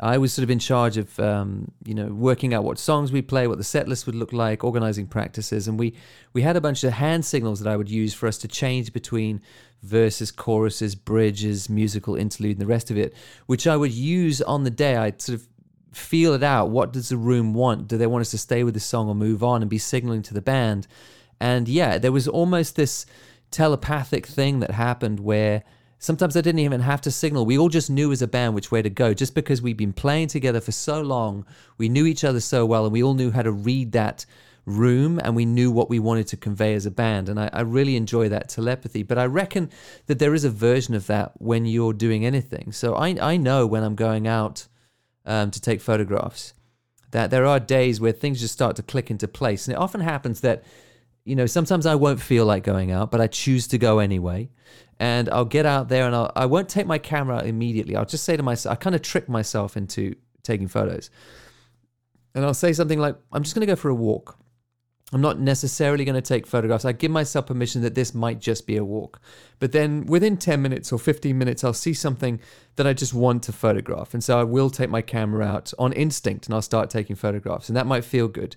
I was sort of in charge of um, you know working out what songs we play, what the set list would look like, organizing practices, and we we had a bunch of hand signals that I would use for us to change between verses, choruses, bridges, musical interlude, and the rest of it, which I would use on the day. I'd sort of feel it out. What does the room want? Do they want us to stay with the song or move on and be signaling to the band? And yeah, there was almost this telepathic thing that happened where sometimes I didn't even have to signal. We all just knew as a band which way to go just because we'd been playing together for so long. We knew each other so well and we all knew how to read that room and we knew what we wanted to convey as a band. And I, I, really enjoy that telepathy. But I reckon that there is a version of that when you're doing anything. So I, I know when I'm going out um, to take photographs. That there are days where things just start to click into place. And it often happens that, you know, sometimes I won't feel like going out, but I choose to go anyway. And I'll get out there and I'll, I won't take my camera immediately. I'll just say to myself, I kind of trick myself into taking photos. And I'll say something like, I'm just going to go for a walk. I'm not necessarily going to take photographs. I give myself permission that this might just be a walk. But then within 10 minutes or 15 minutes, I'll see something that I just want to photograph. And so I will take my camera out on instinct and I'll start taking photographs. And that might feel good.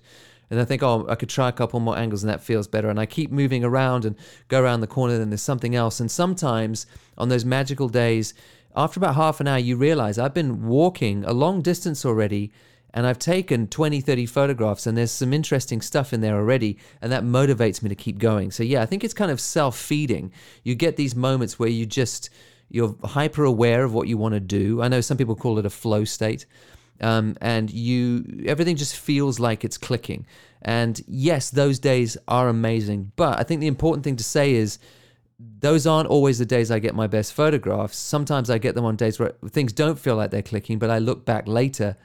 And I think, oh, I could try a couple more angles and that feels better. And I keep moving around and go around the corner, and there's something else. And sometimes on those magical days, after about half an hour, you realize I've been walking a long distance already and I've taken 20, 30 photographs, and there's some interesting stuff in there already, and that motivates me to keep going. So, yeah, I think it's kind of self feeding. You get these moments where you just, you're hyper aware of what you want to do. I know some people call it a flow state. um, and you everything just feels like it's clicking. And yes, those days are amazing, but I think the important thing to say is those aren't always the days I get my best photographs. Sometimes I get them on days where things don't feel like they're clicking, but I look back later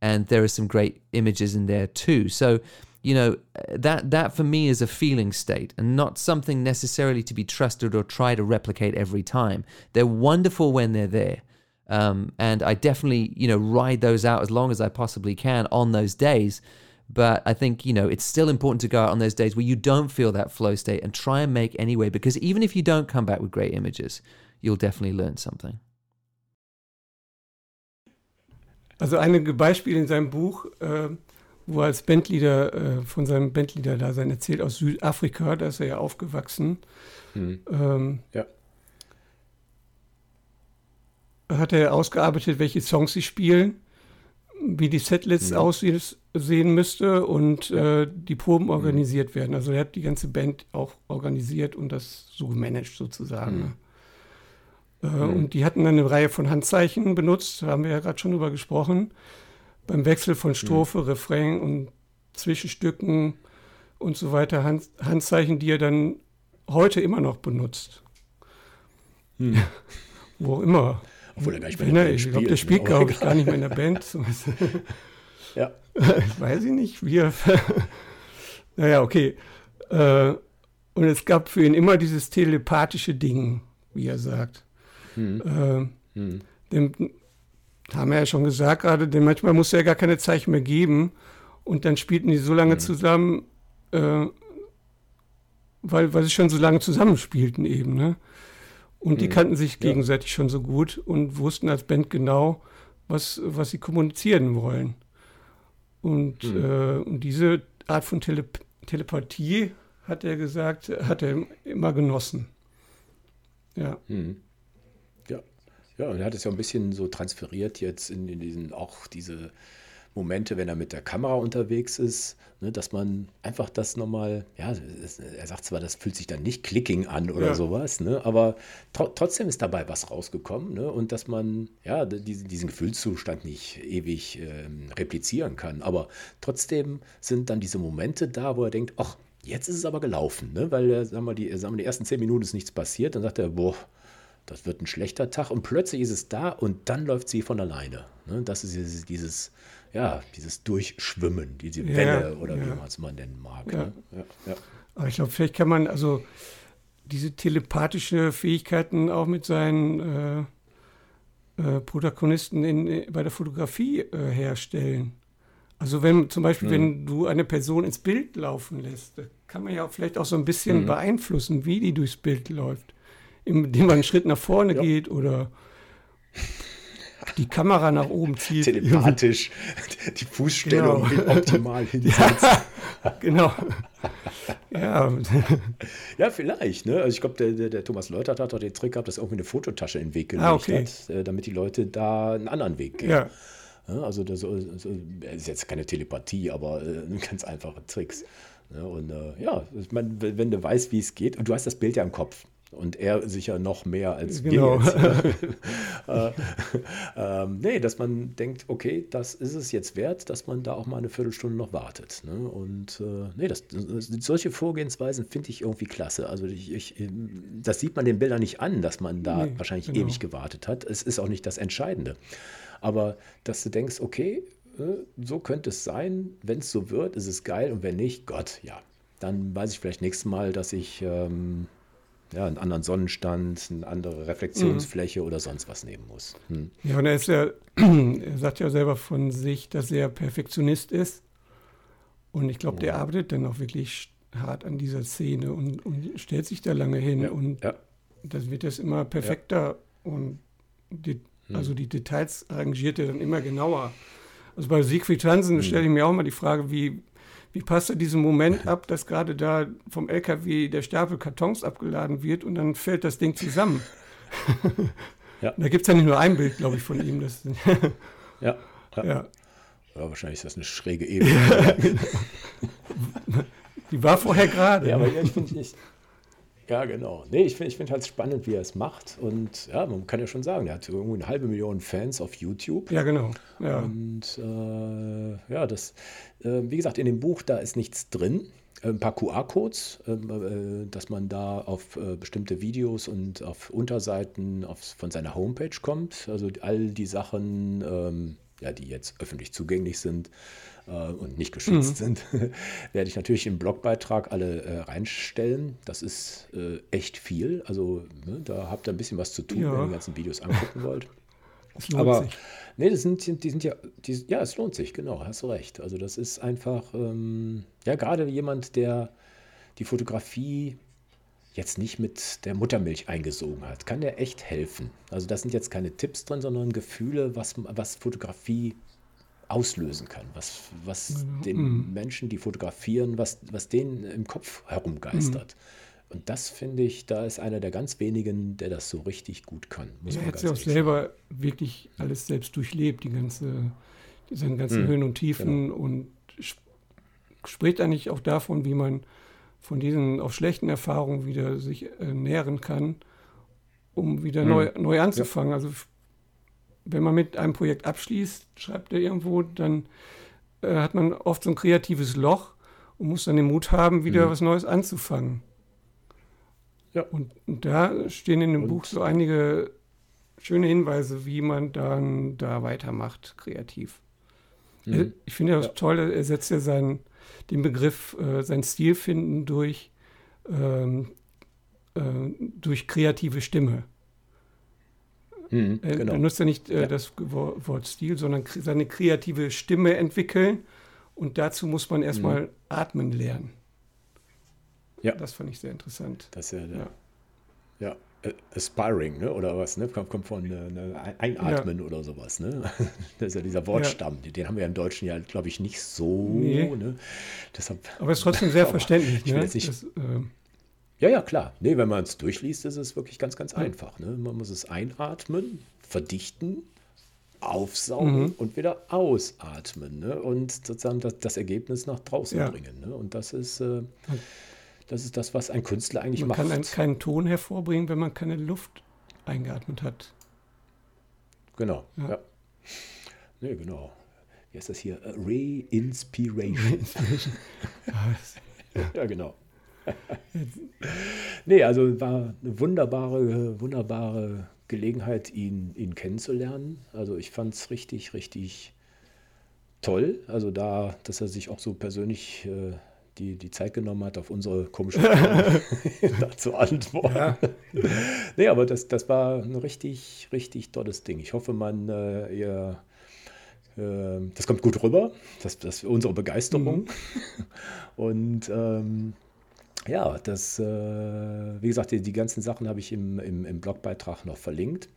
and there are some great images in there too. So, you know, that that for me is a feeling state and not something necessarily to be trusted or try to replicate every time. They're wonderful when they're there. Um, and I definitely, you know, ride those out as long as I possibly can on those days. But I think, you know, it's still important to go out on those days where you don't feel that flow state and try and make anyway, because even if you don't come back with great images, you'll definitely learn something. Also einige Beispiele in seinem Buch, äh, wo er als Bandleader äh, von seinem Bandleader da sein erzählt aus Südafrika, da ist er ja aufgewachsen. Mhm. Ähm, ja. Hat er ausgearbeitet, welche Songs sie spielen, wie die Setlist mhm. aussehen müsste und ja. äh, die Proben mhm. organisiert werden. Also er hat die ganze Band auch organisiert und das so gemanagt sozusagen. Mhm. Äh, mhm. Und die hatten eine Reihe von Handzeichen benutzt, haben wir ja gerade schon drüber gesprochen, beim Wechsel von Strophe, mhm. Refrain und Zwischenstücken und so weiter. Hand, Handzeichen, die er dann heute immer noch benutzt. Mhm. Wo immer. Obwohl er gar nicht mehr Ich glaube, der spielt, glaube ich, gar nicht mehr in der Band. ja. Weiß ich nicht. Wir. naja, okay. Äh, und es gab für ihn immer dieses telepathische Ding, wie er sagt. Mhm. Äh, mhm. Dem, haben wir ja schon gesagt gerade, denn manchmal musste er gar keine Zeichen mehr geben und dann spielten die so lange mhm. zusammen, äh, weil, weil sie schon so lange zusammenspielten eben, ne? Und die mhm. kannten sich gegenseitig ja. schon so gut und wussten als Band genau, was, was sie kommunizieren wollen. Und, mhm. äh, und diese Art von Tele Telepathie, hat er gesagt, hat er immer genossen. Ja. Mhm. Ja, und er hat es ja ein bisschen so transferiert jetzt in, in diesen, auch diese Momente, wenn er mit der Kamera unterwegs ist, ne, dass man einfach das nochmal, ja, er sagt zwar, das fühlt sich dann nicht Clicking an oder ja. sowas, ne, aber tr trotzdem ist dabei was rausgekommen ne, und dass man, ja, diesen, diesen Gefühlszustand nicht ewig ähm, replizieren kann, aber trotzdem sind dann diese Momente da, wo er denkt, ach, jetzt ist es aber gelaufen, ne, weil, sagen wir, die, sagen wir, die ersten zehn Minuten ist nichts passiert, dann sagt er, boah, das wird ein schlechter Tag und plötzlich ist es da und dann läuft sie von alleine. Ne? Das ist dieses, dieses, ja, dieses Durchschwimmen, diese ja, Welle oder ja. wie man es mal nennen mag. Ja. Ne? Aber ich glaube, vielleicht kann man also diese telepathische Fähigkeiten auch mit seinen äh, äh, Protagonisten in, bei der Fotografie äh, herstellen. Also wenn zum Beispiel, mhm. wenn du eine Person ins Bild laufen lässt, kann man ja auch vielleicht auch so ein bisschen mhm. beeinflussen, wie die durchs Bild läuft indem man einen Schritt nach vorne ja. geht oder die Kamera nach oben zieht. Telepathisch die Fußstellung genau. optimal hinsetzt. Ja, genau. ja. ja, vielleicht. Ne? Also ich glaube, der, der, der, Thomas Leutert hat doch den Trick gehabt, dass irgendwie eine Fototasche in den Weg gelegt ah, okay. hat, äh, damit die Leute da einen anderen Weg gehen. Ja. also das, das, ist jetzt keine Telepathie, aber äh, ganz einfache Tricks. Ja, und äh, ja, ich meine, wenn du weißt, wie es geht, und du hast das Bild ja im Kopf. Und er sicher noch mehr als genau. wir jetzt. äh, äh, nee, dass man denkt, okay, das ist es jetzt wert, dass man da auch mal eine Viertelstunde noch wartet. Ne? Und äh, nee, das, solche Vorgehensweisen finde ich irgendwie klasse. Also ich, ich, das sieht man den Bildern nicht an, dass man da nee, wahrscheinlich genau. ewig gewartet hat. Es ist auch nicht das Entscheidende. Aber dass du denkst, okay, äh, so könnte es sein, wenn es so wird, ist es geil und wenn nicht, Gott, ja, dann weiß ich vielleicht nächstes Mal, dass ich ähm, ja, einen anderen Sonnenstand, eine andere Reflexionsfläche mhm. oder sonst was nehmen muss. Hm. Ja, und er ist ja, er sagt ja selber von sich, dass er Perfektionist ist. Und ich glaube, der arbeitet dann auch wirklich hart an dieser Szene und, und stellt sich da lange hin. Ja, und ja. das wird jetzt immer perfekter ja. und die, hm. also die Details arrangiert er dann immer genauer. Also bei Siegfried Hansen hm. stelle ich mir auch mal die Frage, wie, wie passt er diesen Moment ab, dass gerade da vom LKW der Stapel Kartons abgeladen wird und dann fällt das Ding zusammen? ja. Da gibt es ja nicht nur ein Bild, glaube ich, von ihm. Das, ja. ja. ja. Wahrscheinlich ist das eine schräge Ebene. Die war vorher gerade. Ja, aber ich finde, Ja, genau. Nee, ich finde ich find halt spannend, wie er es macht. Und ja, man kann ja schon sagen, er hat irgendwo eine halbe Million Fans auf YouTube. Ja, genau. Ja. Und äh, ja, das, äh, wie gesagt, in dem Buch, da ist nichts drin. Ein paar QR-Codes, ähm, äh, dass man da auf äh, bestimmte Videos und auf Unterseiten auf, von seiner Homepage kommt. Also all die Sachen, ähm, ja, die jetzt öffentlich zugänglich sind, äh, und nicht geschützt mhm. sind, werde ich natürlich im Blogbeitrag alle äh, reinstellen. Das ist äh, echt viel. Also ne, da habt ihr ein bisschen was zu tun, ja. wenn ihr die ganzen Videos angucken wollt. Aber sich. nee, das sind, die sind ja, die, ja, es lohnt sich, genau, hast du recht. Also das ist einfach, ähm, ja, gerade jemand, der die Fotografie jetzt nicht mit der Muttermilch eingesogen hat, kann der echt helfen. Also das sind jetzt keine Tipps drin, sondern Gefühle, was, was Fotografie auslösen kann, was, was mhm. den. Menschen, die fotografieren, was, was denen im Kopf herumgeistert. Mhm. Und das finde ich, da ist einer der ganz wenigen, der das so richtig gut kann. Muss er hat ja auch selber sagen. wirklich alles selbst durchlebt, die ganze, diese ganzen mhm. Höhen und Tiefen genau. und spricht eigentlich auch davon, wie man von diesen auch schlechten Erfahrungen wieder sich äh, nähren kann, um wieder mhm. neu, neu anzufangen. Ja. Also wenn man mit einem Projekt abschließt, schreibt er irgendwo, dann äh, hat man oft so ein kreatives Loch und muss dann den Mut haben, wieder mhm. was Neues anzufangen. Ja. Und, und da stehen in dem und? Buch so einige schöne Hinweise, wie man dann da weitermacht, kreativ. Mhm. Äh, ich finde ja das Tolle, er setzt ja seinen, den Begriff, äh, sein Stil finden durch, ähm, äh, durch kreative Stimme. Mhm, genau. Er nutzt ja nicht äh, ja. das Wort Stil, sondern seine kreative Stimme entwickeln. Und dazu muss man erstmal mhm. atmen lernen. Ja. Das fand ich sehr interessant. Das ist ja, ja. ja. Aspiring, ne? oder was, ne? Kommt, kommt von äh, ne? Einatmen ja. oder sowas, ne? Das ist ja dieser Wortstamm, ja. den haben wir im Deutschen ja, glaube ich, nicht so, nee. ne? Deshalb, aber es ist trotzdem sehr verständlich, ne? Das, äh, ja, ja, klar. Nee, wenn man es durchliest, ist es wirklich ganz, ganz einfach. Ne? Man muss es einatmen, verdichten, aufsaugen mhm. und wieder ausatmen. Ne? Und sozusagen das, das Ergebnis nach draußen ja. bringen. Ne? Und das ist, äh, das ist das, was ein Künstler eigentlich man macht. Man kann keinen Ton hervorbringen, wenn man keine Luft eingeatmet hat. Genau, ja. ja. Nee, genau. Wie heißt das hier? Re-Inspiration. ja, genau. nee, also war eine wunderbare, wunderbare Gelegenheit, ihn, ihn kennenzulernen. Also ich fand es richtig, richtig toll. Also da, dass er sich auch so persönlich äh, die, die Zeit genommen hat, auf unsere komische Frage zu antworten. Ja. nee, aber das, das war ein richtig, richtig tolles Ding. Ich hoffe, man, äh, ihr, äh, das kommt gut rüber, das, das unsere Begeisterung. Mhm. Und ähm, ja, das, äh, wie gesagt, die, die ganzen Sachen habe ich im, im, im Blogbeitrag noch verlinkt.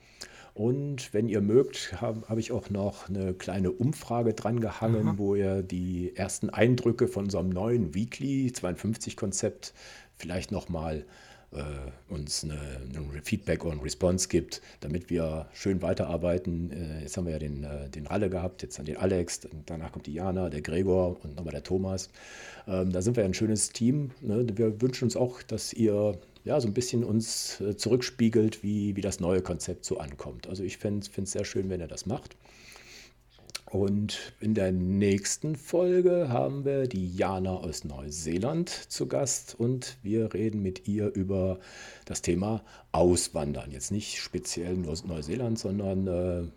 Und wenn ihr mögt, habe hab ich auch noch eine kleine Umfrage dran gehangen, Aha. wo ihr die ersten Eindrücke von unserem neuen Weekly 52-Konzept vielleicht nochmal äh, uns eine, Feedback und Response gibt, damit wir schön weiterarbeiten. Äh, jetzt haben wir ja den, äh, den Ralle gehabt, jetzt dann den Alex, danach kommt die Jana, der Gregor und nochmal der Thomas. Ähm, da sind wir ein schönes Team. Ne? Wir wünschen uns auch, dass ihr ja, so ein bisschen uns äh, zurückspiegelt, wie, wie das neue Konzept so ankommt. Also ich finde es sehr schön, wenn ihr das macht. Und in der nächsten Folge haben wir die Jana aus Neuseeland zu Gast und wir reden mit ihr über das Thema Auswandern. Jetzt nicht speziell nur Neuseeland, sondern äh,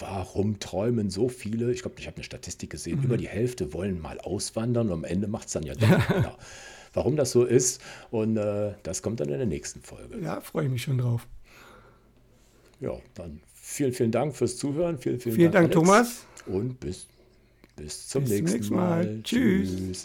warum träumen so viele, ich glaube, ich habe eine Statistik gesehen, mhm. über die Hälfte wollen mal auswandern und am Ende macht es dann ja doch genau. Warum das so ist und äh, das kommt dann in der nächsten Folge. Ja, freue ich mich schon drauf. Ja, dann vielen, vielen Dank fürs Zuhören. Vielen, vielen, vielen Dank, Dank Thomas und bis, bis zum bis nächsten, nächsten Mal. Mal. Tschüss. Tschüss.